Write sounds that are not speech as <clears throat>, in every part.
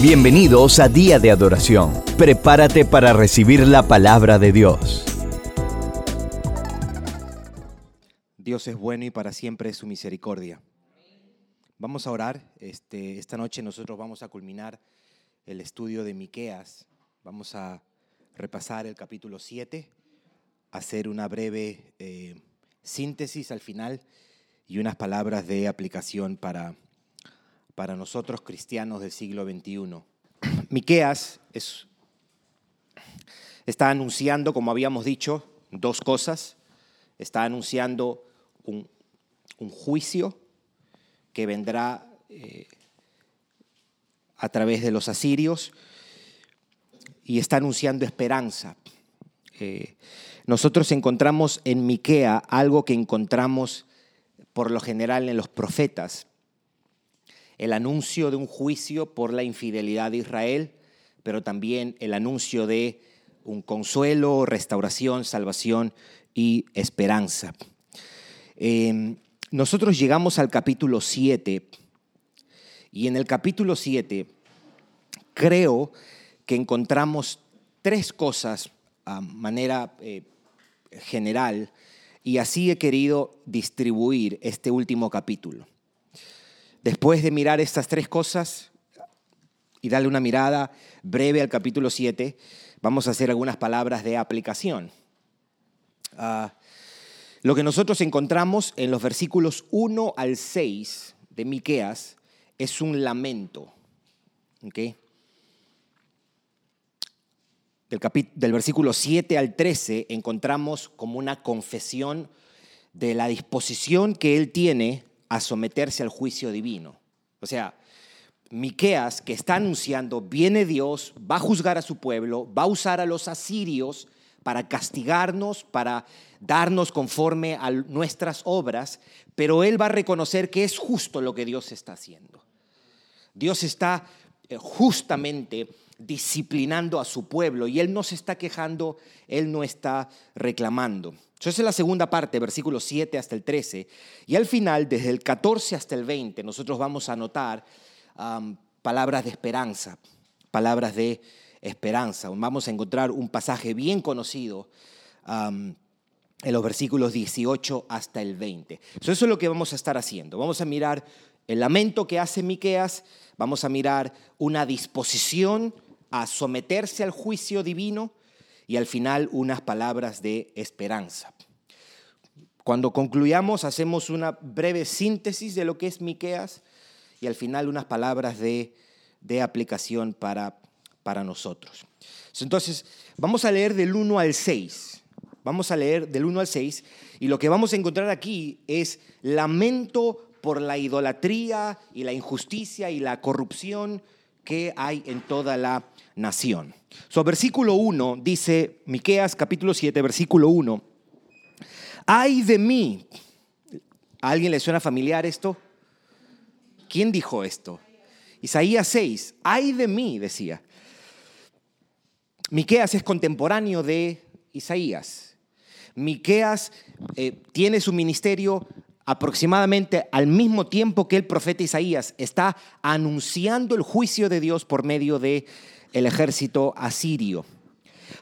Bienvenidos a Día de Adoración. Prepárate para recibir la palabra de Dios. Dios es bueno y para siempre es su misericordia. Vamos a orar. Este, esta noche nosotros vamos a culminar el estudio de Miqueas. Vamos a repasar el capítulo 7, hacer una breve eh, síntesis al final y unas palabras de aplicación para para nosotros cristianos del siglo XXI. <clears throat> Miqueas es, está anunciando, como habíamos dicho, dos cosas. Está anunciando un, juicio que vendrá eh, a través de los asirios y está anunciando esperanza. Eh, nosotros encontramos en Miquea algo que encontramos por lo general en los profetas el anuncio de un juicio por la infidelidad de Israel, pero también el anuncio de un consuelo, restauración, salvación y esperanza. Em, nosotros llegamos al capítulo 7 y en el capítulo 7 creo que encontramos tres cosas a manera eh, general y así he querido distribuir este último capítulo. Después de mirar estas tres cosas y darle una mirada breve al capítulo 7, vamos a hacer algunas palabras de aplicación. Ah, lo que nosotros encontramos en los versículos 1 al 6 de Miqueas es un lamento. Del, del versículo 7 al 13 encontramos como una confesión de la disposición que él tiene a someterse al juicio divino. O sea, Miqueas que está anunciando, viene Dios, va a juzgar a su pueblo, va a usar a los asirios para castigarnos, para darnos conforme a nuestras obras, pero él va a reconocer que es justo lo que Dios está haciendo. Dios está eh, justamente disciplinando a su pueblo y él no se está quejando, él no está reclamando. Esa es la segunda parte, versículos 7 hasta el 13. Y al final, desde el 14 hasta el 20, nosotros vamos a notar palabras de esperanza, palabras de esperanza. Vamos a encontrar un pasaje bien conocido en los versículos 18 hasta el 20. Eso es lo que vamos a estar haciendo. Vamos a mirar el lamento que hace Miqueas, vamos a mirar una disposición a someterse al juicio divino y al final unas palabras de esperanza. Cuando concluyamos hacemos una breve síntesis de lo que es Miqueas y al final unas palabras de, aplicación para, para nosotros. Entonces, vamos a leer del 1 al 6. Vamos a leer del 1 al 6 y lo que vamos a encontrar aquí es lamento por la idolatría y la injusticia y la corrupción que hay en toda la nación. So, versículo 1 dice, Miqueas capítulo 7, versículo 1, ay de mí. ¿A alguien le suena familiar esto? ¿Quién dijo esto? Isaías 6, ay de mí, decía. Miqueas es contemporáneo de Isaías. Miqueas eh, tiene su ministerio aproximadamente al mismo tiempo que el profeta Isaías está anunciando el juicio de Dios por medio de el ejército asirio.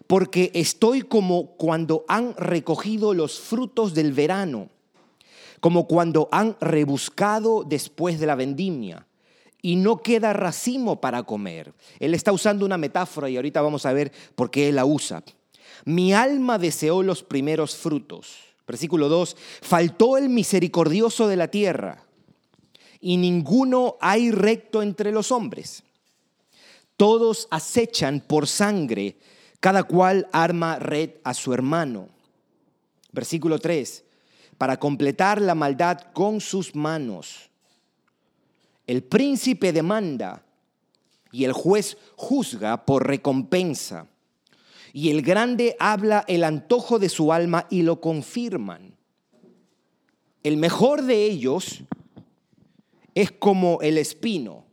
Porque estoy como cuando han recogido los frutos del verano, como cuando han rebuscado después de la vendimia y no queda racimo para comer. Él está usando una metáfora y ahorita vamos a ver por qué él la usa. Mi alma deseó los primeros frutos. Versículo 2, faltó el misericordioso de la tierra y ninguno hay recto entre los hombres. Todos acechan por sangre, cada cual arma red a su hermano. Versículo 3. Para completar la maldad con sus manos. El príncipe demanda y el juez juzga por recompensa. Y el grande habla el antojo de su alma y lo confirman. El mejor de ellos es como el espino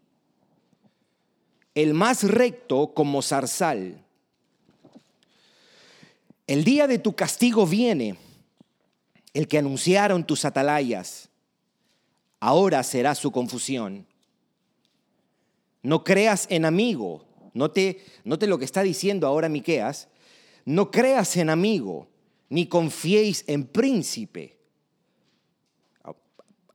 el más recto como zarzal. El día de tu castigo viene, el que anunciaron tus atalayas. Ahora será su confusión. No creas en amigo. Note, note lo que está diciendo ahora Miqueas. No creas en amigo, ni confiéis en príncipe.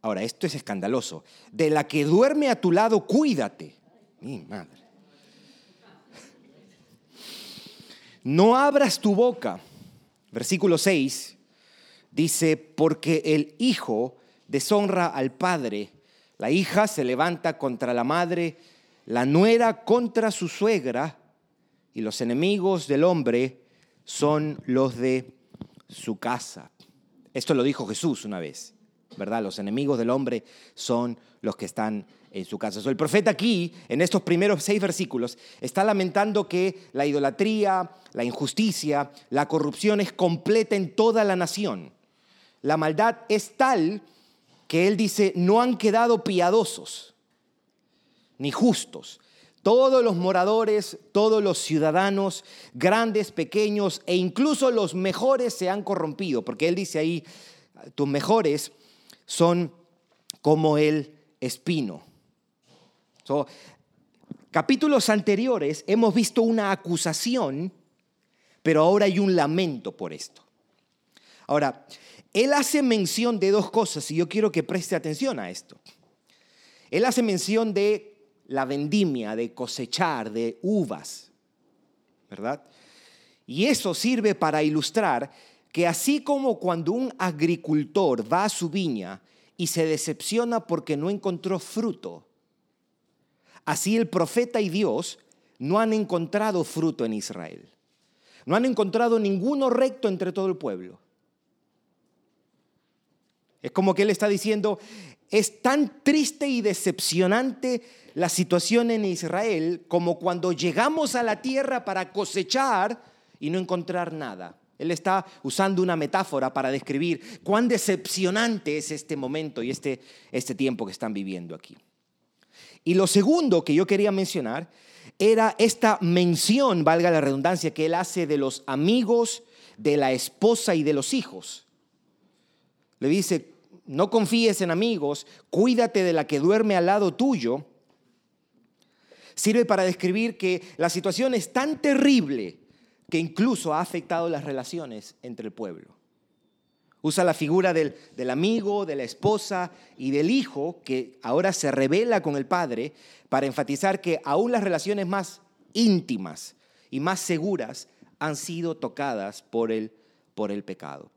Ahora, esto es escandaloso. De la que duerme a tu lado, cuídate. Mi madre. No abras tu boca. Versículo 6 dice, porque el hijo deshonra al padre, la hija se levanta contra la madre, la nuera contra su suegra, y los enemigos del hombre son los de su casa. Esto lo dijo Jesús una vez, ¿verdad? Los enemigos del hombre son los que están en su casa. el profeta aquí, en estos primeros seis versículos, está lamentando que la idolatría, la injusticia, la corrupción es completa en toda la nación. La maldad es tal que él dice, no han quedado piadosos ni justos. Todos los moradores, todos los ciudadanos, grandes, pequeños e incluso los mejores se han corrompido, porque él dice ahí, tus mejores son como el espino. capítulos anteriores hemos visto una acusación, pero ahora hay un lamento por esto. Ahora, él hace mención de dos cosas y yo quiero que preste atención a esto. Él hace mención de la vendimia, de cosechar, de uvas, ¿verdad? Y eso sirve para ilustrar que así como cuando un agricultor va a su viña y se decepciona porque no encontró fruto, así el profeta y Dios no han encontrado fruto en Israel. No han encontrado ninguno recto entre todo el pueblo. Es como que él está diciendo, es tan triste y decepcionante la situación en Israel como cuando llegamos a la tierra para cosechar y no encontrar nada. Él está usando una metáfora para describir cuán decepcionante es este momento y este, este tiempo que están viviendo aquí. Y lo segundo que yo quería mencionar era esta mención, valga la redundancia, que él hace de los amigos, de la esposa y de los hijos. Le dice, no confíes en amigos, cuídate de la que duerme al lado tuyo. Sirve para describir que la situación es tan terrible que incluso ha afectado las relaciones entre el pueblo. Usa la figura del, del, amigo, de la esposa y del hijo, que ahora se revela con el padre, para enfatizar que aún las relaciones más íntimas y más seguras han sido tocadas por el, por el pecado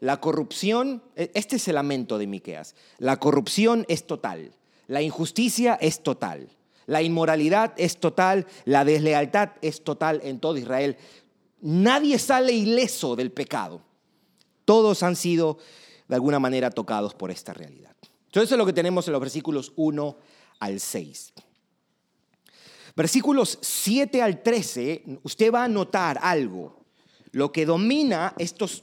la corrupción, e, este es el lamento de Miqueas. La corrupción es total, la injusticia es total, la inmoralidad es total, la deslealtad es total en todo Israel. Nadie sale ileso del pecado. Todos han sido de alguna manera tocados por esta realidad. Entonces eso es lo que tenemos en los versículos 1 al 6. Versículos 7 al 13, usted va a notar algo. Lo que domina estos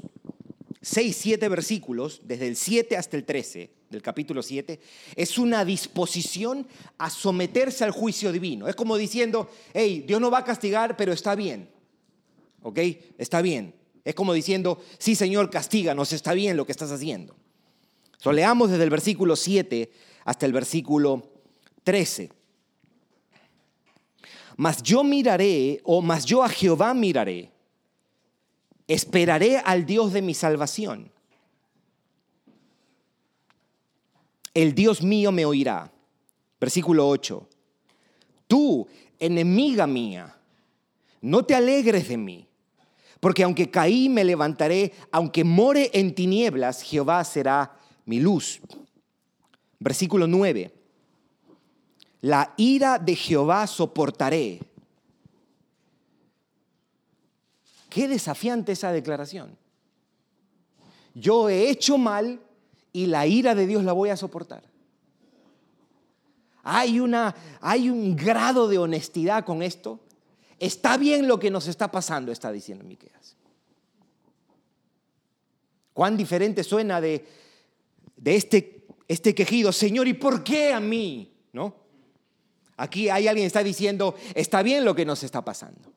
seis, siete versículos, desde el 7 hasta el 13 del capítulo 7, es una disposición a someterse al juicio divino. Es como diciendo, hey, Dios no va a castigar, pero está bien. ¿Ok? Está bien. Es como diciendo, sí, Señor, castíganos, está bien lo que estás haciendo. So, leamos desde el versículo 7 hasta el versículo 13. Mas yo miraré, o mas yo a Jehová miraré Esperaré al Dios de mi salvación. El Dios mío me oirá. Versículo 8. Tú, enemiga mía, no te alegres de mí, porque aunque caí me levantaré, aunque more en tinieblas, Jehová será mi luz. Versículo 9. La ira de Jehová soportaré Qué desafiante esa declaración. Yo he hecho mal y la ira de Dios la voy a soportar. Hay, una, hay un grado de honestidad con esto. Está bien lo que nos está pasando, está diciendo Miqueas. Cuán diferente suena de, de este, este quejido, Señor, ¿y por qué a mí? ¿No? Aquí hay alguien que está diciendo, está bien lo que nos está pasando.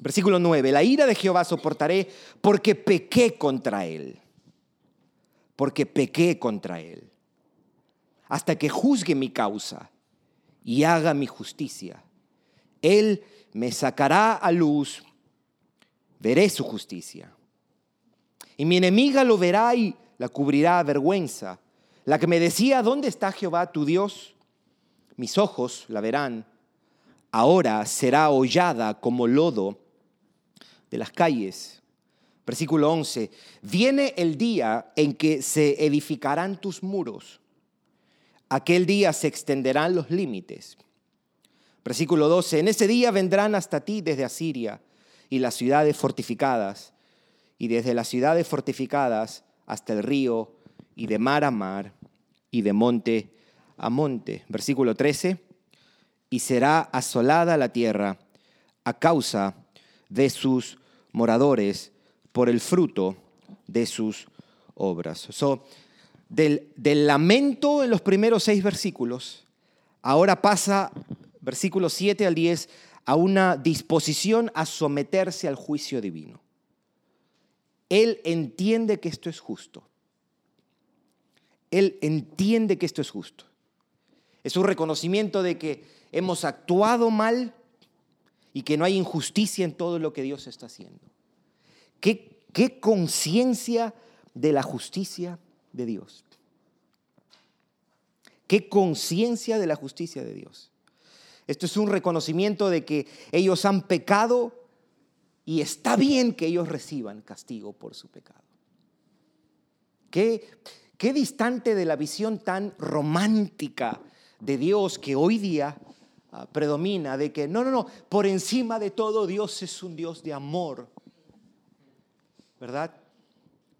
Versículo 9, la ira de Jehová soportaré porque pequé contra él, porque pequé contra él. hasta que juzgue mi causa y haga mi justicia. Él me sacará a luz, veré su justicia. Y mi enemiga lo verá y la cubrirá vergüenza. La que me decía, ¿dónde está Jehová tu Dios? Mis ojos la verán. Ahora será hollada como lodo de las calles. Versículo 11. Viene el día en que se edificarán tus muros. Aquel día se extenderán los límites. Versículo 12. En ese día vendrán hasta ti desde Asiria y las ciudades fortificadas y desde las ciudades fortificadas hasta el río, y de mar a mar, y de monte a monte. Versículo 13, y será asolada la tierra a causa de sus moradores por el fruto de sus obras. del, del lamento en los primeros seis versículos, ahora pasa, versículos 7 al 10, a una disposición a someterse al juicio divino. Él entiende que esto es justo. Él entiende que esto es justo. Es un reconocimiento de que hemos actuado mal y que no hay injusticia en todo lo que Dios está haciendo. ¿Qué, qué conciencia de la justicia de Dios? ¿Qué conciencia de la justicia de Dios? Esto es un reconocimiento de que ellos han pecado y está bien que ellos reciban castigo por su pecado. Qué, qué distante de la visión tan romántica de Dios que hoy día predomina, de que no, no, no, por encima de todo Dios es un Dios de amor. ¿Verdad?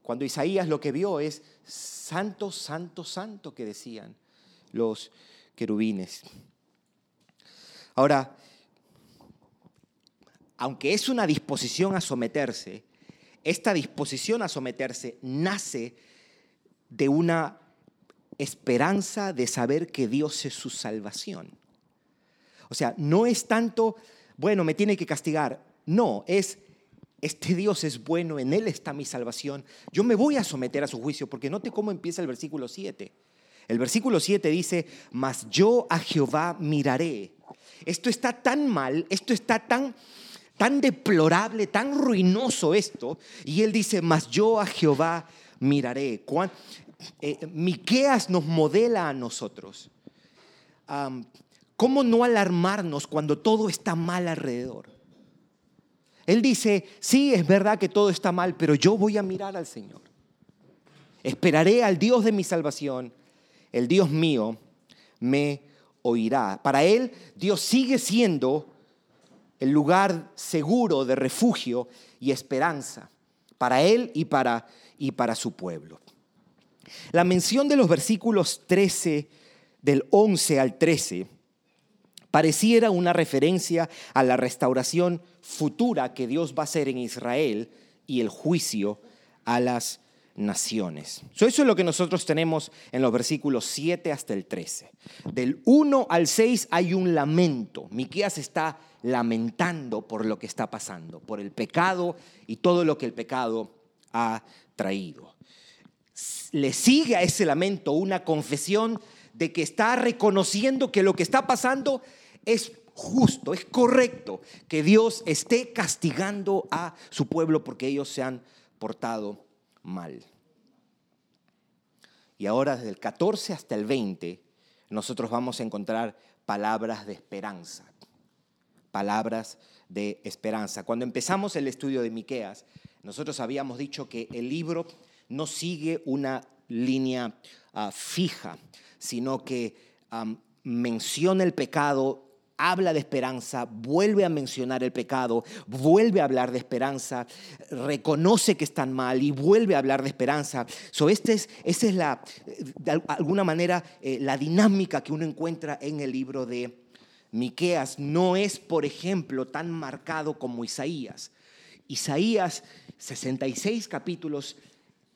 Cuando Isaías lo que vio es santo, santo, santo que decían los querubines. Ahora, aunque es una disposición a someterse, esta disposición a someterse nace de una esperanza de saber que Dios es su salvación. O sea, no es tanto, bueno, me tiene que castigar. No, es, este Dios es bueno, en Él está mi salvación. Yo me voy a someter a su juicio, porque note cómo empieza el versículo 7. El versículo 7 dice, mas yo a Jehová miraré. Esto está tan mal, esto está tan tan deplorable, tan ruinoso esto. Y él dice, mas yo a Jehová miraré. Eh, Miqueas nos modela a nosotros. ¿Cómo no alarmarnos cuando todo está mal alrededor? Él dice, sí, es verdad que todo está mal, pero yo voy a mirar al Señor. Esperaré al Dios de mi salvación. El Dios mío me oirá. Para Él, Dios sigue siendo el lugar seguro de refugio y esperanza para él y para, y para su pueblo. La mención de los versículos 13, del 11 al 13, pareciera una referencia a la restauración futura que Dios va a hacer en Israel y el juicio a las naciones. eso es lo que nosotros tenemos en los versículos 7 hasta el 13. Del 1 al 6 hay un lamento. Miqueas está lamentando por lo que está pasando, por el pecado y todo lo que el pecado ha traído. Le sigue a ese lamento una confesión de que está reconociendo que lo que está pasando es justo, es correcto, que Dios esté castigando a su pueblo porque ellos se han portado mal. Y ahora desde el 14 hasta el 20 nosotros vamos a encontrar palabras de esperanza palabras de esperanza. Cuando empezamos el estudio de Miqueas, nosotros habíamos dicho que el libro no sigue una línea ah, fija, sino que menciona el pecado, habla de esperanza, vuelve a mencionar el pecado, vuelve a hablar de esperanza, reconoce que están mal y vuelve a hablar de esperanza. Este es, esa es la, de alguna manera eh, la dinámica que uno encuentra en el libro de Miqueas no es, por ejemplo, tan marcado como Isaías. Isaías, 66 capítulos,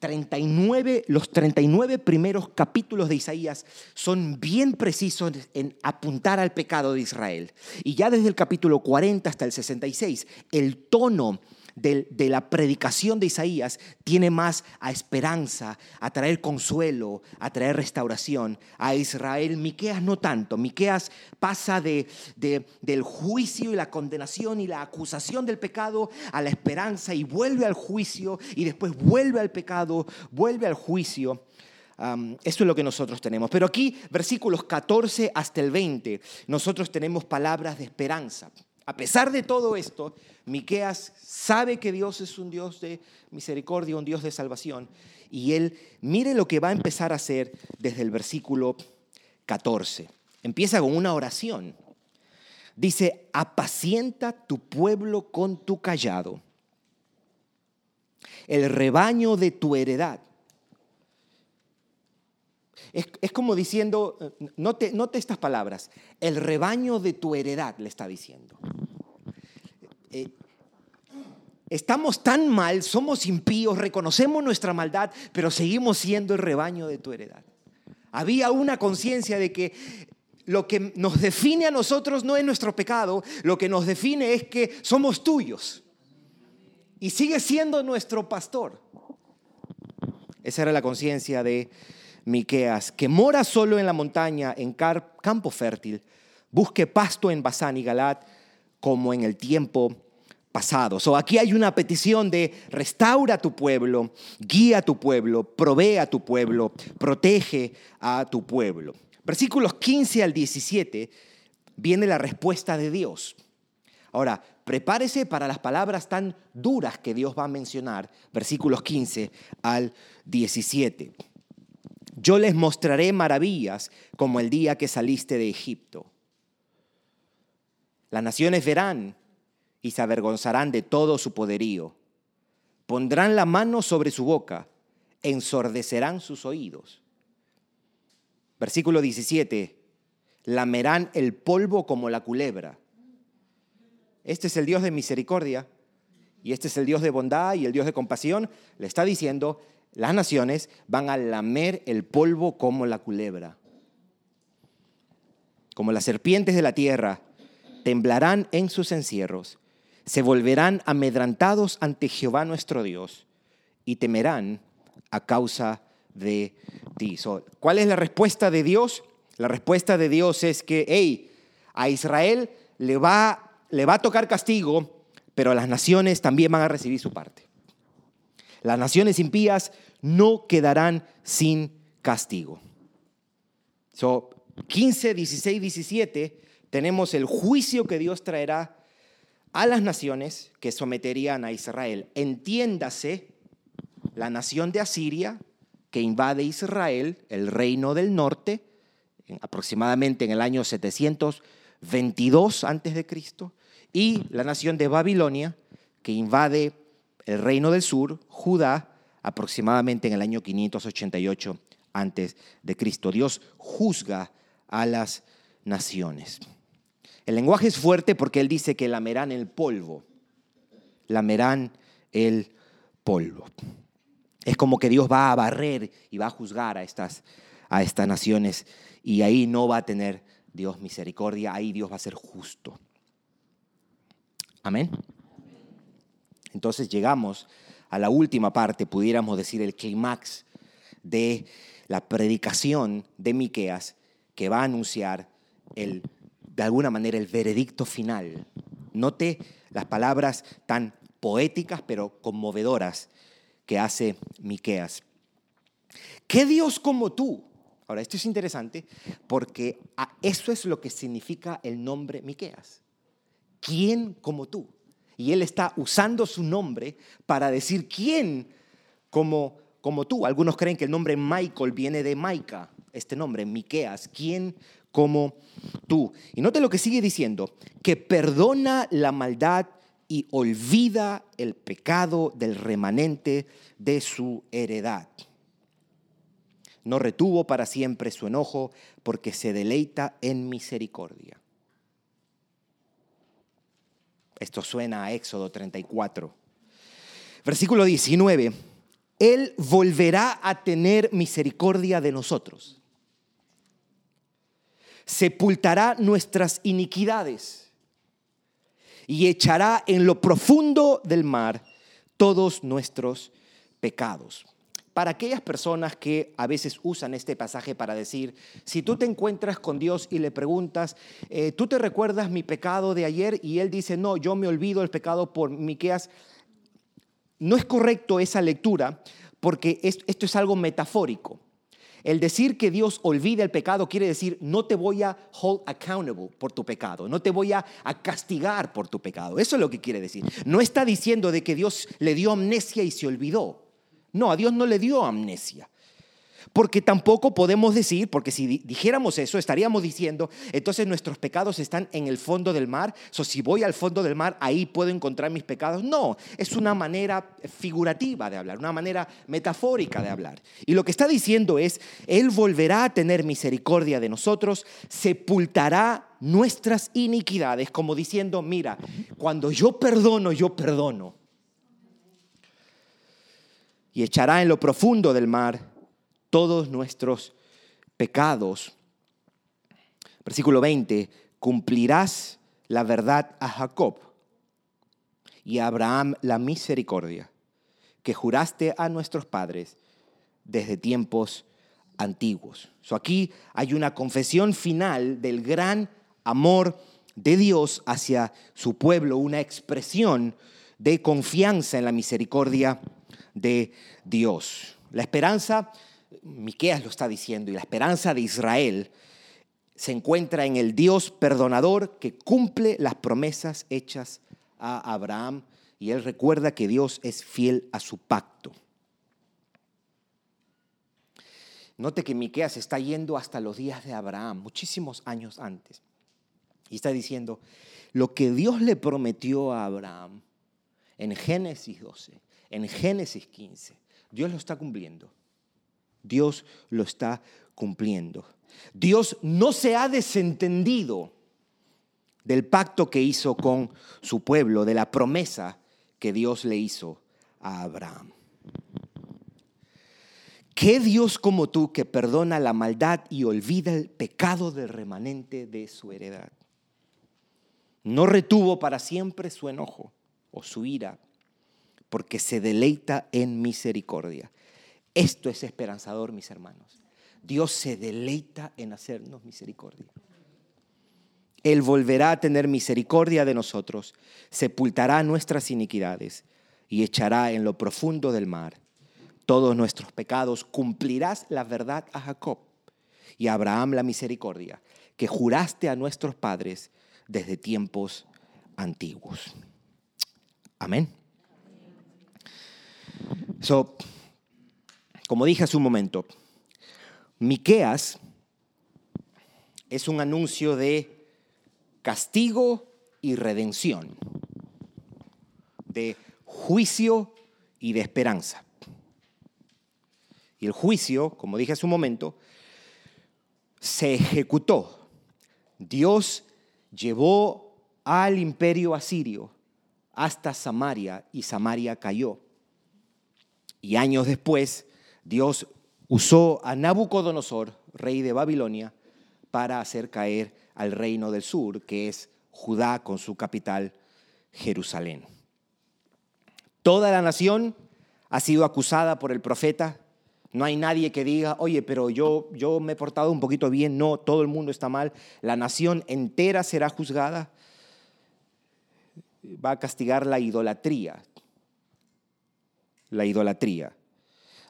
39, los 39 primeros capítulos de Isaías son bien precisos en apuntar al pecado de Israel. Y ya desde el capítulo 40 hasta el 66, el tono de, de, la predicación de Isaías tiene más a esperanza, a traer consuelo, a traer restauración. A Israel, Miqueas no tanto. Miqueas pasa de, de, del juicio y la condenación y la acusación del pecado a la esperanza y vuelve al juicio y después vuelve al pecado, vuelve al juicio. Um, eso es lo que nosotros tenemos. Pero aquí, versículos 14 hasta el 20, nosotros tenemos palabras de esperanza. A pesar de todo esto, Miqueas sabe que Dios es un Dios de misericordia, un Dios de salvación, y él mire lo que va a empezar a hacer desde el versículo 14. Empieza con una oración. Dice, apacienta tu pueblo con tu callado, el rebaño de tu heredad es, como diciendo, eh, note, note estas palabras, el rebaño de tu heredad, le está diciendo. Eh, estamos tan mal, somos impíos, reconocemos nuestra maldad, pero seguimos siendo el rebaño de tu heredad. Había una conciencia de que lo que nos define a nosotros no es nuestro pecado, lo que nos define es que somos tuyos. Y sigue siendo nuestro pastor. Esa era la conciencia de Miqueas, que mora solo en la montaña, en campo fértil, busque pasto en Basán y Galat como en el tiempo pasado. So, aquí hay una petición de restaura tu pueblo, guía tu pueblo, provee a tu pueblo, protege a tu pueblo. Versículos 15 al 17 viene la respuesta de Dios. Ahora, prepárese para las palabras tan duras que Dios va a mencionar, versículos 15 al 17. Yo les mostraré maravillas como el día que saliste de Egipto. Las naciones verán y se avergonzarán de todo su poderío. Pondrán la mano sobre su boca, ensordecerán sus oídos. Versículo 17. Lamerán el polvo como la culebra. Este es el Dios de misericordia y este es el Dios de bondad y el Dios de compasión. Le está diciendo, las naciones van a lamer el polvo como la culebra. Como las serpientes de la tierra, temblarán en sus encierros, se volverán amedrantados ante Jehová nuestro Dios y temerán a causa de ti. ¿Cuál es la respuesta de Dios? La respuesta de Dios es que, hey, a Israel le va, le va a tocar castigo, pero las naciones también van a recibir su parte. Las naciones impías no quedarán sin castigo. So, 15, 16, 17 tenemos el juicio que Dios traerá a las naciones que someterían a Israel. Entiéndase la nación de Asiria que invade Israel, el reino del norte, aproximadamente en el año 722 antes de Cristo, y la nación de Babilonia que invade el reino del sur, Judá, aproximadamente en el año 588 antes de Cristo. Dios juzga a las naciones. El lenguaje es fuerte porque él dice que lamerán el polvo. Lamerán el polvo. Es como que Dios va a barrer y va a juzgar a estas, a estas naciones y ahí no va a tener Dios misericordia, ahí Dios va a ser justo. Amén. Entonces llegamos a la última parte, pudiéramos decir el clímax de la predicación de Miqueas que va a anunciar el, de alguna manera el veredicto final. Note las palabras tan poéticas pero conmovedoras que hace Miqueas. ¿Qué Dios como tú? Ahora, esto es interesante porque eso es lo que significa el nombre Miqueas. ¿Quién como tú? Y él está usando su nombre para decir quién como, como tú. Algunos creen que el nombre Michael viene de Maica, este nombre, Miqueas, quién como tú. Y note lo que sigue diciendo, que perdona la maldad y olvida el pecado del remanente de su heredad. No retuvo para siempre su enojo porque se deleita en misericordia. Esto suena a Éxodo 34. Versículo 19. Él volverá a tener misericordia de nosotros. Sepultará nuestras iniquidades y echará en lo profundo del mar todos nuestros pecados. Para aquellas personas que a veces usan este pasaje para decir, si tú te encuentras con Dios y le preguntas, eh, ¿tú te recuerdas mi pecado de ayer? Y él dice, no, yo me olvido el pecado por Miqueas. No es correcto esa lectura porque esto es algo metafórico. El decir que Dios olvida el pecado quiere decir no te voy a hold accountable por tu pecado, no te voy a, a, castigar por tu pecado. Eso es lo que quiere decir. No está diciendo de que Dios le dio amnesia y se olvidó. No, a Dios no le dio amnesia. Porque tampoco podemos decir, porque si dijéramos eso, estaríamos diciendo, entonces nuestros pecados están en el fondo del mar, o si voy al fondo del mar, ahí puedo encontrar mis pecados. No, es una manera figurativa de hablar, una manera metafórica de hablar. Y lo que está diciendo es, Él volverá a tener misericordia de nosotros, sepultará nuestras iniquidades, como diciendo, mira, cuando yo perdono, yo perdono. Y echará en lo profundo del mar todos nuestros pecados. Versículo 20, cumplirás la verdad a Jacob y a Abraham la misericordia que juraste a nuestros padres desde tiempos antiguos. So aquí hay una confesión final del gran amor de Dios hacia su pueblo, una expresión de confianza en la misericordia de Dios. La esperanza Miqueas lo está diciendo, y la esperanza de Israel se encuentra en el Dios perdonador que cumple las promesas hechas a Abraham y él recuerda que Dios es fiel a su pacto. Note que Miqueas está yendo hasta los días de Abraham, muchísimos años antes. Y está diciendo, lo que Dios le prometió a Abraham en Génesis 12, en Génesis 15, Dios lo está cumpliendo. Dios lo está cumpliendo. Dios no se ha desentendido del pacto que hizo con su pueblo, de la promesa que Dios le hizo a Abraham. ¿Qué Dios como tú que perdona la maldad y olvida el pecado del remanente de su heredad? No retuvo para siempre su enojo o su ira, porque se deleita en misericordia. Esto es esperanzador, mis hermanos. Dios se deleita en hacernos misericordia. Él volverá a tener misericordia de nosotros, sepultará nuestras iniquidades y echará en lo profundo del mar todos nuestros pecados. Cumplirás la verdad a Jacob y a Abraham la misericordia que juraste a nuestros padres desde tiempos antiguos. Amén. So, como dije hace un momento, Miqueas es un anuncio de castigo y redención, de juicio y de esperanza. Y el juicio, como dije hace un momento, se ejecutó. Dios llevó al imperio asirio hasta Samaria y Samaria cayó. Y años después, Dios usó a Nabucodonosor, rey de Babilonia, para hacer caer al reino del sur, que es Judá con su capital, Jerusalén. Toda la nación ha sido acusada por el profeta. No hay nadie que diga, oye, pero yo, yo me he portado un poquito bien. No, todo el mundo está mal. La nación entera será juzgada. Va a castigar la idolatría. La idolatría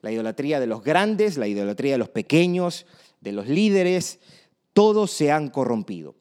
la idolatría de los grandes, la idolatría de los pequeños, de los líderes, todos se han corrompido.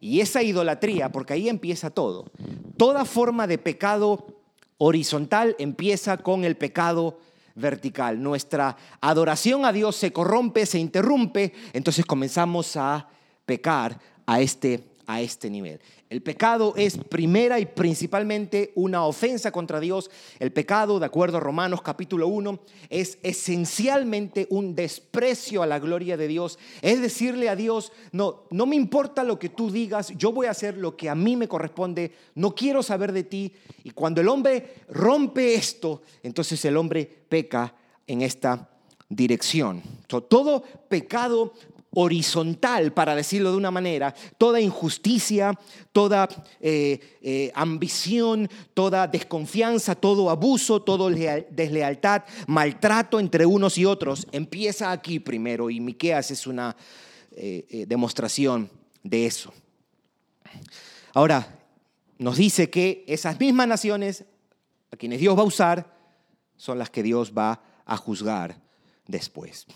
Y esa idolatría, porque ahí empieza todo, toda forma de pecado horizontal empieza con el pecado vertical. Nuestra adoración a Dios se corrompe, se interrumpe, entonces comenzamos a pecar a este, a este nivel. El pecado es primera y principalmente una ofensa contra Dios. El pecado, de acuerdo a Romanos capítulo 1, es esencialmente un desprecio a la gloria de Dios. Es decirle a Dios, no, no me importa lo que tú digas, yo voy a hacer lo que a mí me corresponde, no quiero saber de ti. Y cuando el hombre rompe esto, entonces el hombre peca en esta dirección. todo pecado horizontal, para decirlo de una manera, toda injusticia, toda eh, eh, ambición, toda desconfianza, todo abuso, toda deslealtad, maltrato entre unos y otros, empieza aquí primero y Miqueas es una eh, demostración de eso. Ahora, nos dice que esas mismas naciones a quienes Dios va a usar son las que Dios va a juzgar después.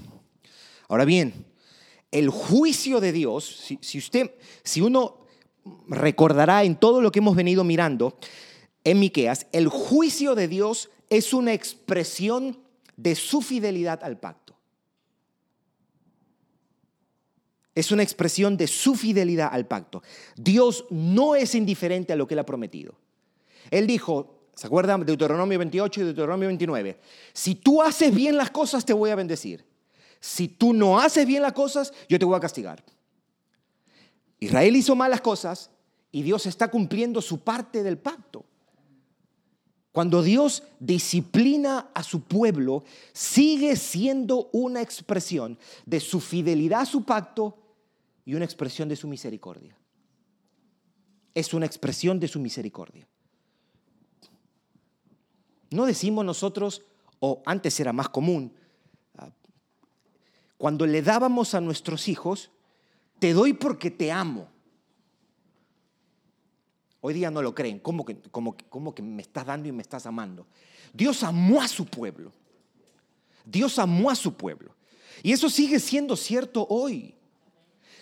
Ahora bien, el juicio de Dios, si, usted, si uno recordará en todo lo que hemos venido mirando en Miqueas, el juicio de Dios es una expresión de su fidelidad al pacto. Es una expresión de su fidelidad al pacto. Dios no es indiferente a lo que él ha prometido. Él dijo, ¿se acuerdan? de Deuteronomio 28 y Deuteronomio 29. Si tú haces bien las cosas, te voy a bendecir si tú no haces bien las cosas, yo te voy a castigar. Israel hizo malas cosas y Dios está cumpliendo su parte del pacto. Cuando Dios disciplina a su pueblo, sigue siendo una expresión de su fidelidad a su pacto y una expresión de su misericordia. Es una expresión de su misericordia. No decimos nosotros, o antes era más común, cuando le dábamos a nuestros hijos, te doy porque te amo. Hoy día no lo creen, ¿cómo que, que me estás dando y me estás amando? Dios amó a su pueblo. Dios amó a su pueblo. Y eso sigue siendo cierto hoy.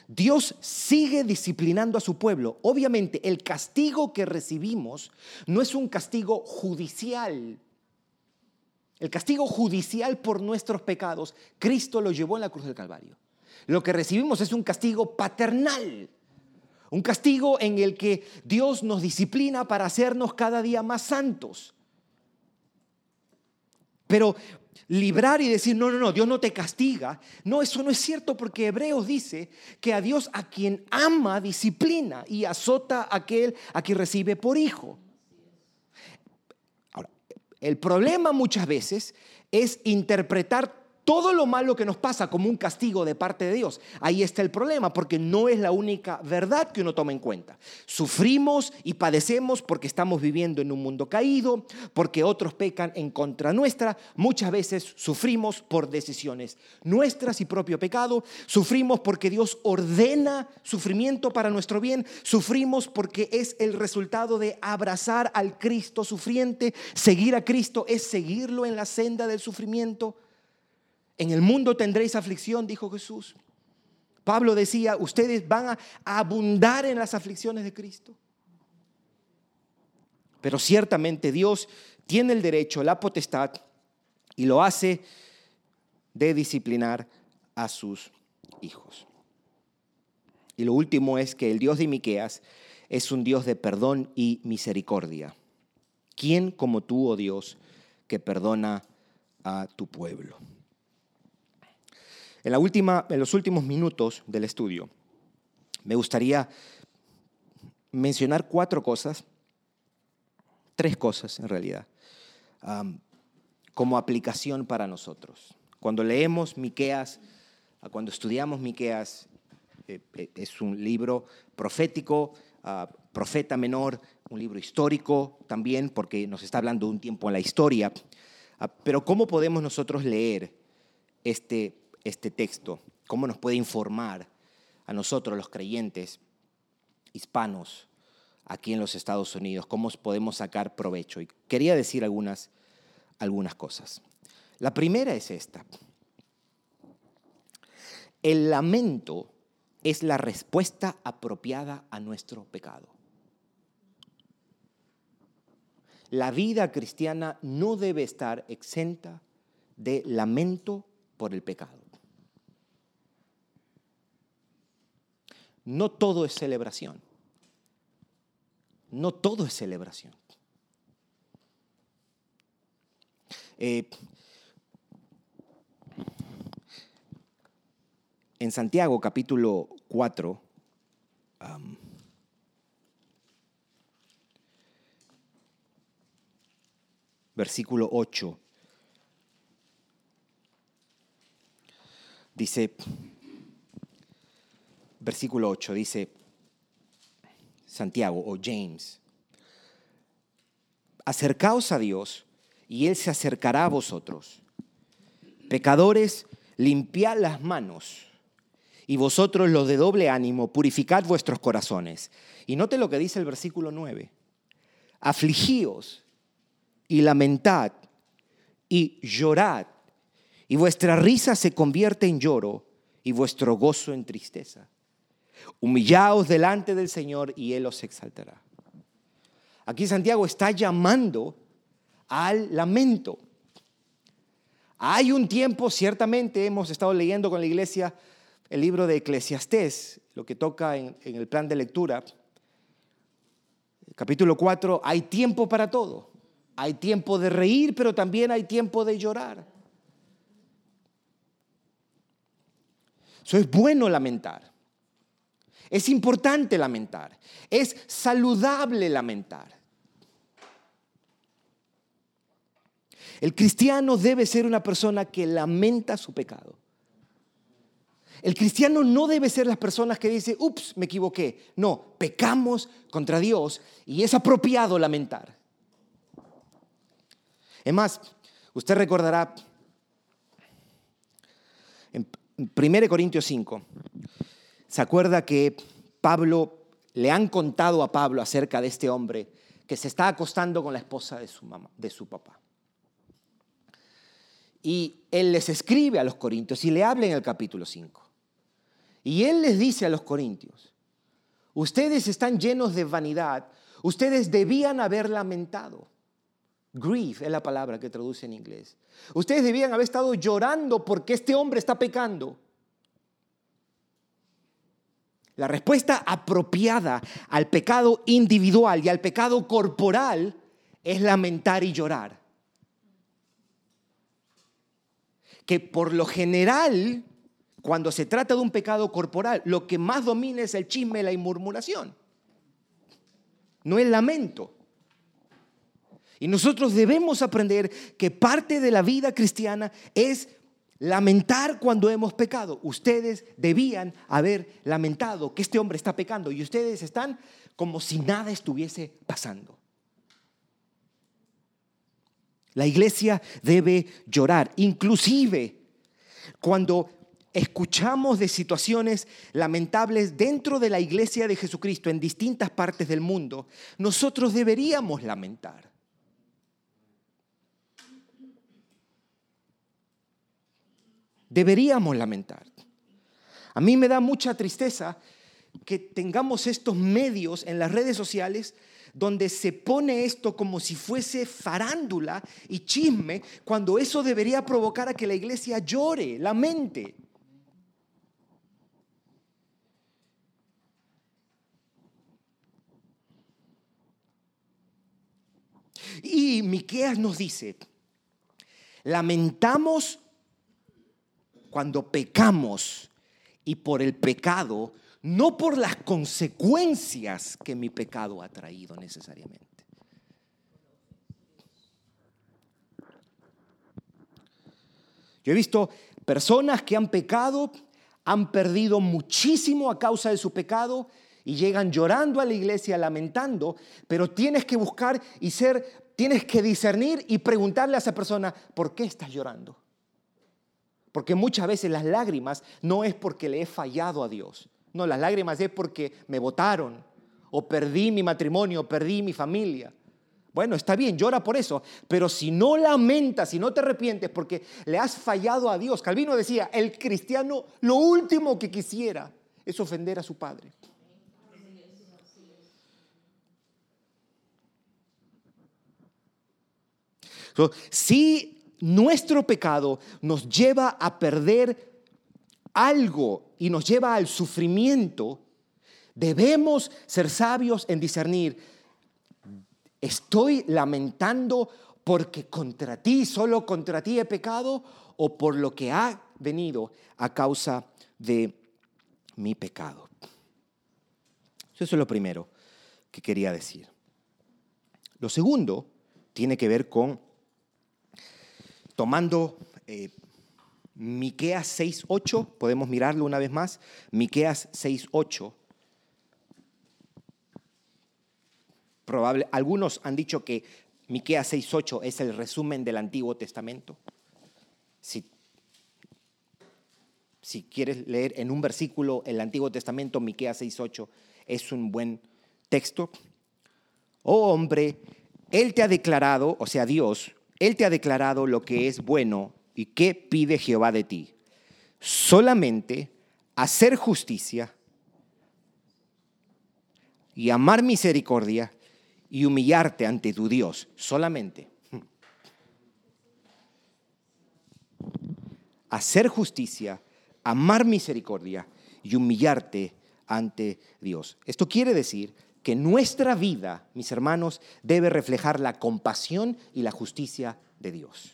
Dios sigue disciplinando a su pueblo. Obviamente el castigo que recibimos no es un castigo judicial, el castigo judicial por nuestros pecados, Cristo lo llevó en la cruz del Calvario. Lo que recibimos es un castigo paternal, un castigo en el que Dios nos disciplina para hacernos cada día más santos. Pero librar y decir, no, no, no, Dios no te castiga. No, eso no es cierto porque Hebreos dice que a Dios a quien ama disciplina y azota a aquel a quien recibe por hijo. El problema muchas veces es interpretar todo lo malo que nos pasa como un castigo de parte de Dios. Ahí está el problema, porque no es la única verdad que uno toma en cuenta. Sufrimos y padecemos porque estamos viviendo en un mundo caído, porque otros pecan en contra nuestra. Muchas veces sufrimos por decisiones nuestras y propio pecado. Sufrimos porque Dios ordena sufrimiento para nuestro bien. Sufrimos porque es el resultado de abrazar al Cristo sufriente. Seguir a Cristo es seguirlo en la senda del sufrimiento. En el mundo tendréis aflicción, dijo Jesús. Pablo decía, ustedes van a abundar en las aflicciones de Cristo. Pero ciertamente Dios tiene el derecho, la potestad, y lo hace de disciplinar a sus hijos. Y lo último es que el Dios de Miqueas es un Dios de perdón y misericordia. ¿Quién como tú, oh Dios, que perdona a tu pueblo? En, la última, en los últimos minutos del estudio, me gustaría mencionar cuatro cosas, tres cosas en realidad, como aplicación para nosotros. Cuando leemos Miqueas, cuando estudiamos Miqueas, eh, eh, es un libro profético, profeta menor, un libro histórico también, porque nos está hablando de un tiempo en la historia. Ah, pero ¿cómo podemos nosotros leer este este texto? ¿Cómo nos puede informar a nosotros, los creyentes hispanos, aquí en los Estados Unidos? ¿Cómo podemos sacar provecho? Y quería decir algunas, algunas cosas. La primera es esta. El lamento es la respuesta apropiada a nuestro pecado. La vida cristiana no debe estar exenta de lamento por el pecado. No todo es celebración. No todo es celebración. Eh, en Santiago capítulo 4, versículo 8, dice, versículo 8, dice Santiago o James, acercaos a Dios y Él se acercará a vosotros. Pecadores, limpiad las manos y vosotros los de doble ánimo, purificad vuestros corazones. Y note lo que dice el versículo 9. Afligíos y lamentad y llorad, y vuestra risa se convierte en lloro y vuestro gozo en tristeza. Humillaos delante del Señor y Él os exaltará. Aquí Santiago está llamando al lamento. Hay un tiempo, ciertamente hemos estado leyendo con la iglesia el libro de Eclesiastés, lo que toca en, en el plan de lectura. Capítulo 4, hay tiempo para todo. Hay tiempo de reír, pero también hay tiempo de llorar. Eso es bueno lamentar. Es importante lamentar. Es saludable lamentar. El cristiano debe ser una persona que lamenta su pecado. El cristiano no debe ser las personas que dicen, ups, me equivoqué. No, pecamos contra Dios y es apropiado lamentar. Es más, usted recordará en 1 Corintios 5, ¿Se acuerda que Pablo, le han contado a Pablo acerca de este hombre que se está acostando con la esposa de su, mamá, de su papá? Y él les escribe a los corintios y le habla en el capítulo 5. Y él les dice a los corintios, ustedes están llenos de vanidad, ustedes debían haber lamentado. Grief es la palabra que traduce en inglés. Ustedes debían haber estado llorando porque este hombre está pecando. La respuesta apropiada al pecado individual y al pecado corporal es lamentar y llorar. Que por lo general, cuando se trata de un pecado corporal, lo que más domina es el chisme y la murmuración. No el lamento. Y nosotros debemos aprender que parte de la vida cristiana es lamentar cuando hemos pecado. Ustedes debían haber lamentado que este hombre está pecando y ustedes están como si nada estuviese pasando. La iglesia debe llorar, inclusive cuando escuchamos de situaciones lamentables dentro de la iglesia de Jesucristo en distintas partes del mundo, nosotros deberíamos lamentar. Deberíamos lamentar. A mí me da mucha tristeza que tengamos estos medios en las redes sociales donde se pone esto como si fuese farándula y chisme, cuando eso debería provocar a que la iglesia llore, lamente. Y Miqueas nos dice, lamentamos cuando pecamos y por el pecado, no por las consecuencias que mi pecado ha traído necesariamente. Yo he visto personas que han pecado, han perdido muchísimo a causa de su pecado y llegan llorando a la iglesia, lamentando, pero tienes que buscar y ser, tienes que discernir y preguntarle a esa persona, ¿por qué estás llorando? Porque muchas veces las lágrimas no es porque le he fallado a Dios. No, las lágrimas es porque me votaron o perdí mi matrimonio, o perdí mi familia. Bueno, está bien, llora por eso, pero si no lamentas, si no te arrepientes porque le has fallado a Dios, Calvino decía, el cristiano lo último que quisiera es ofender a su padre. Nuestro pecado nos lleva a perder algo y nos lleva al sufrimiento, debemos ser sabios en discernir, ¿estoy lamentando porque contra ti, solo contra ti he pecado o por lo que ha venido a causa de mi pecado? Eso es lo primero que quería decir. Lo segundo tiene que ver con tomando eh, Miqueas 6:8, podemos mirarlo una vez más. Miqueas 6:8. Probable, algunos han dicho que Miqueas 6:8 es el resumen del Antiguo Testamento. Si, si quieres leer en un versículo el Antiguo Testamento, Miqueas 6:8 es un buen texto. Oh hombre, él te ha declarado, o sea, Dios, él te ha declarado lo que es bueno y qué pide Jehová de ti. Solamente hacer justicia y amar misericordia y humillarte ante tu Dios. Solamente. Hacer justicia, amar misericordia y humillarte ante Dios. Esto quiere decir que nuestra vida, mis hermanos, debe reflejar la compasión y la justicia de Dios.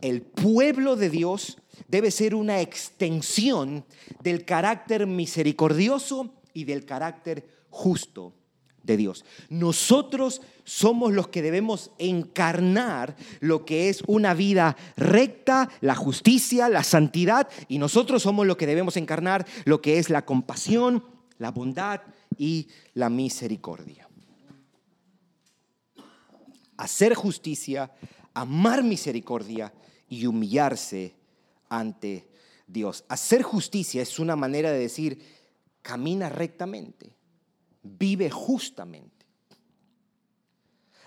El pueblo de Dios debe ser una extensión del carácter misericordioso y del carácter justo de Dios. Nosotros somos los que debemos encarnar lo que es una vida recta, la justicia, la santidad, y nosotros somos los que debemos encarnar lo que es la compasión, la bondad y la misericordia. Hacer justicia, amar misericordia y humillarse ante Dios. Hacer justicia es una manera de decir, camina rectamente, vive justamente.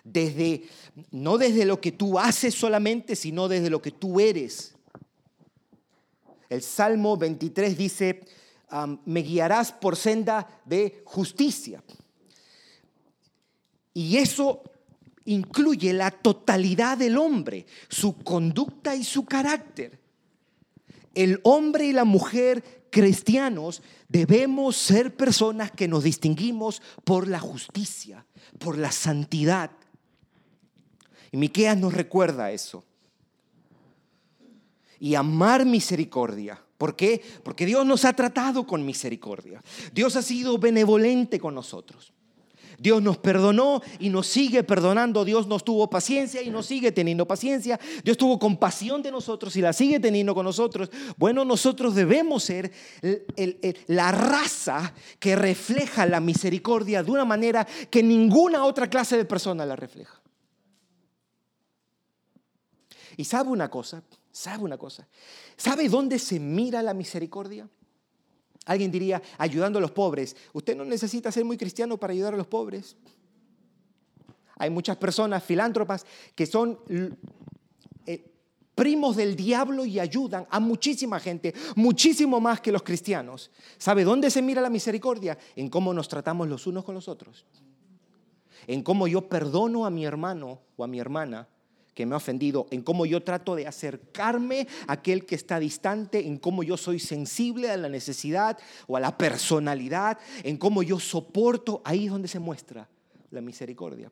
Desde, no desde lo que tú haces solamente, sino desde lo que tú eres. El Salmo 23 dice, me guiarás por senda de justicia. Y eso incluye la totalidad del hombre, su conducta y su carácter. El hombre y la mujer cristianos debemos ser personas que nos distinguimos por la justicia, por la santidad. Y Miqueas nos recuerda eso. Y amar misericordia ¿Por qué? Porque Dios nos ha tratado con misericordia. Dios ha sido benevolente con nosotros. Dios nos perdonó y nos sigue perdonando. Dios nos tuvo paciencia y nos sigue teniendo paciencia. Dios tuvo compasión de nosotros y la sigue teniendo con nosotros. Bueno, nosotros debemos ser la raza que refleja la misericordia de una manera que ninguna otra clase de persona la refleja. Y sabe una cosa, sabe una cosa. ¿Sabe dónde se mira la misericordia? Alguien diría, ayudando a los pobres. Usted no necesita ser muy cristiano para ayudar a los pobres. Hay muchas personas filántropas que son eh, primos del diablo y ayudan a muchísima gente, muchísimo más que los cristianos. ¿Sabe dónde se mira la misericordia? En cómo nos tratamos los unos con los otros. En cómo yo perdono a mi hermano o a mi hermana que me ha ofendido, en cómo yo trato de acercarme a aquel que está distante, en cómo yo soy sensible a la necesidad o a la personalidad, en cómo yo soporto, ahí es donde se muestra la misericordia.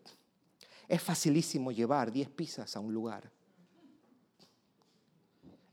Es facilísimo llevar 10 pizzas a un lugar.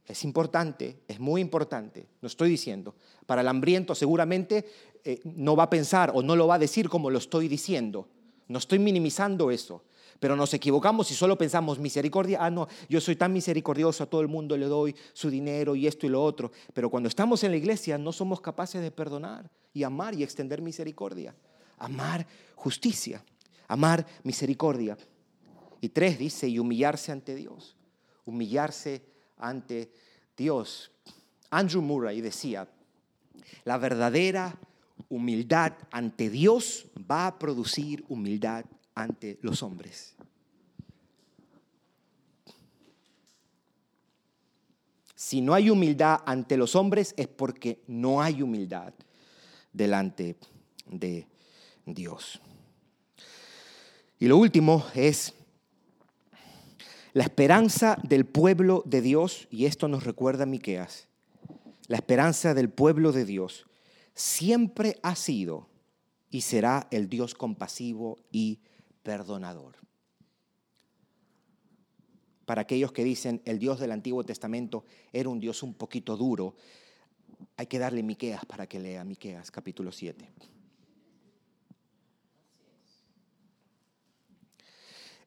Es importante, es muy importante, no estoy diciendo. Para el hambriento seguramente eh, no va a pensar o no lo va a decir como lo estoy diciendo. No estoy minimizando eso. Pero nos equivocamos si solo pensamos misericordia. Ah, no, yo soy tan misericordioso, a todo el mundo le doy su dinero y esto y lo otro. Pero cuando estamos en la iglesia no somos capaces de perdonar y amar y extender misericordia. Amar justicia, amar misericordia. Y tres dice, y humillarse ante Dios. Humillarse ante Dios. Andrew Murray decía, la verdadera humildad ante Dios va a producir humildad ante los hombres. Si no hay humildad ante los hombres es porque no hay humildad delante de Dios. Y lo último es la esperanza del pueblo de Dios, y esto nos recuerda a Miqueas. La esperanza del pueblo de Dios siempre ha sido y será el Dios compasivo y perdonador. Para aquellos que dicen el Dios del Antiguo Testamento era un Dios un poquito duro, hay que darle Miqueas para que lea Miqueas capítulo 7.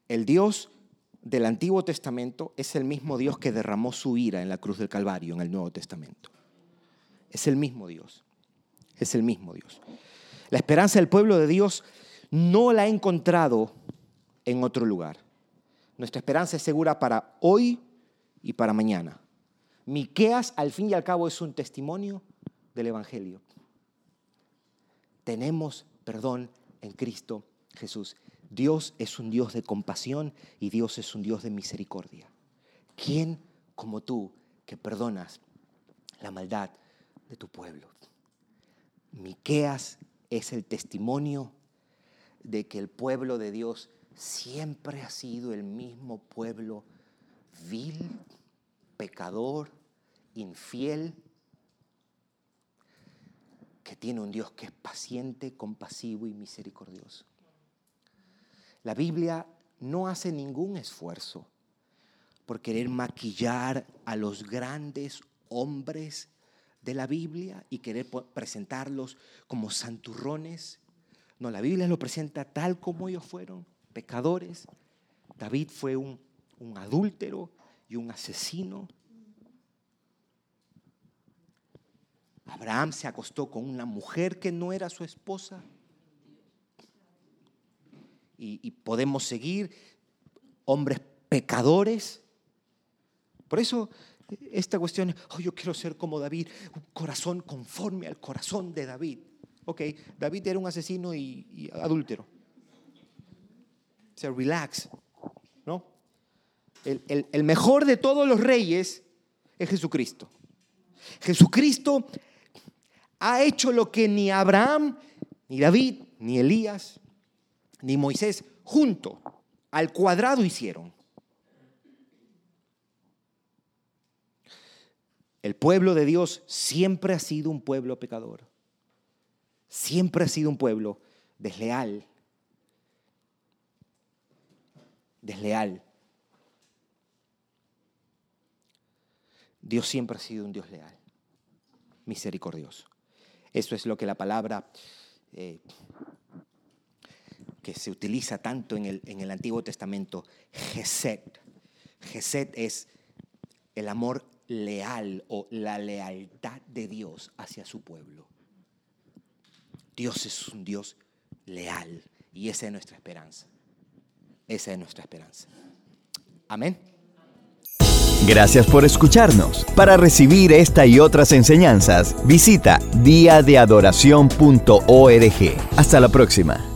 El Dios del Antiguo Testamento es el mismo Dios que derramó su ira en la cruz del Calvario en el Nuevo Testamento. Es el mismo Dios. Es el mismo Dios. La esperanza del pueblo de Dios no la ha encontrado en otro lugar. Nuestra esperanza es segura para hoy y para mañana. Miqueas, al fin y al cabo, es un testimonio del Evangelio. Tenemos perdón en Cristo Jesús. Dios es un Dios de compasión y Dios es un Dios de misericordia. ¿Quién como tú que perdonas la maldad de tu pueblo? Miqueas es el testimonio de que el pueblo de Dios siempre ha sido el mismo pueblo vil, pecador, infiel, que tiene un Dios que es paciente, compasivo y misericordioso. La Biblia no hace ningún esfuerzo por querer maquillar a los grandes hombres de la Biblia y querer presentarlos como santurrones. No, la Biblia lo presenta tal como ellos fueron, pecadores. David fue un, un adúltero y un asesino. Abraham se acostó con una mujer que no era su esposa. Y, podemos seguir hombres pecadores. Por eso esta cuestión es, oh, yo quiero ser como David, un corazón conforme al corazón de David. Ok, David era un asesino y, adúltero. O sea, relax, ¿no? El, el mejor de todos los reyes es Jesucristo. Jesucristo ha hecho lo que ni Abraham, ni David, ni Elías, ni Moisés junto al cuadrado hicieron. El pueblo de Dios siempre ha sido un pueblo pecador. Siempre ha sido un pueblo desleal. Desleal. Dios siempre ha sido un Dios leal, misericordioso. Eso es lo que la palabra eh, que se utiliza tanto en el, en el Antiguo Testamento, Geset. Geset es el amor leal o la lealtad de Dios hacia su pueblo. Dios es un Dios leal y esa es nuestra esperanza. Esa es nuestra esperanza. Amén. Gracias por escucharnos. Para recibir esta y otras enseñanzas, visita diadeadoración.org. Hasta la próxima.